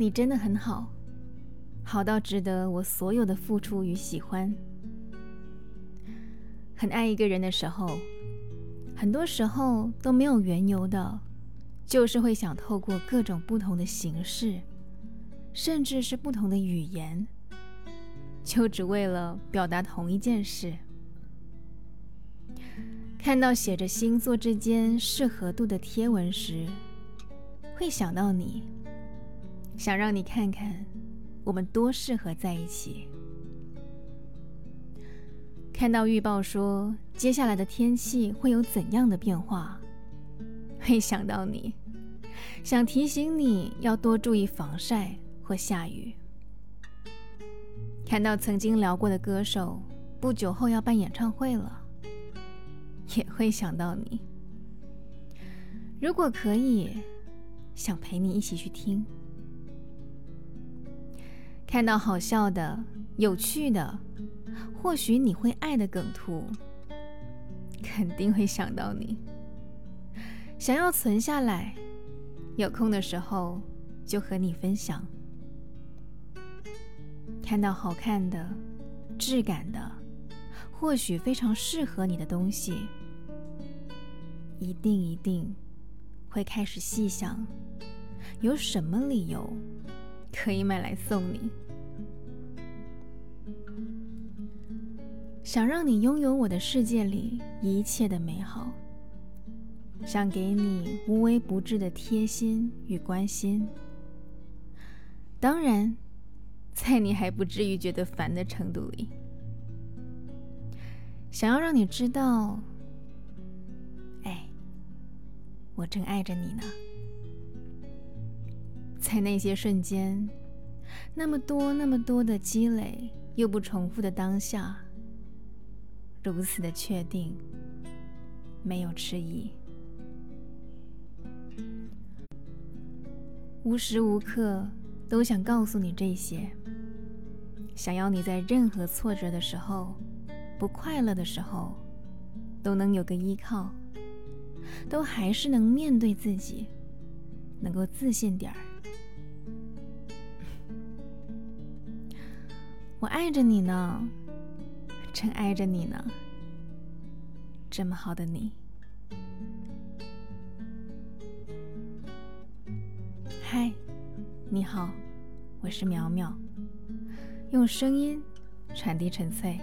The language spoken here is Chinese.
你真的很好，好到值得我所有的付出与喜欢。很爱一个人的时候，很多时候都没有缘由的，就是会想透过各种不同的形式，甚至是不同的语言，就只为了表达同一件事。看到写着星座之间适合度的贴文时，会想到你，想让你看看我们多适合在一起。看到预报说接下来的天气会有怎样的变化，会想到你，想提醒你要多注意防晒或下雨。看到曾经聊过的歌手不久后要办演唱会了，也会想到你。如果可以，想陪你一起去听。看到好笑的、有趣的。或许你会爱的梗图，肯定会想到你，想要存下来，有空的时候就和你分享。看到好看的、质感的，或许非常适合你的东西，一定一定会开始细想，有什么理由可以买来送你。想让你拥有我的世界里一切的美好，想给你无微不至的贴心与关心。当然，在你还不至于觉得烦的程度里，想要让你知道，哎，我正爱着你呢。在那些瞬间，那么多那么多的积累又不重复的当下。如此的确定，没有迟疑，无时无刻都想告诉你这些，想要你在任何挫折的时候、不快乐的时候，都能有个依靠，都还是能面对自己，能够自信点儿。我爱着你呢真爱着你呢这么好的你。嗨你好我是苗苗用声音传递纯粹。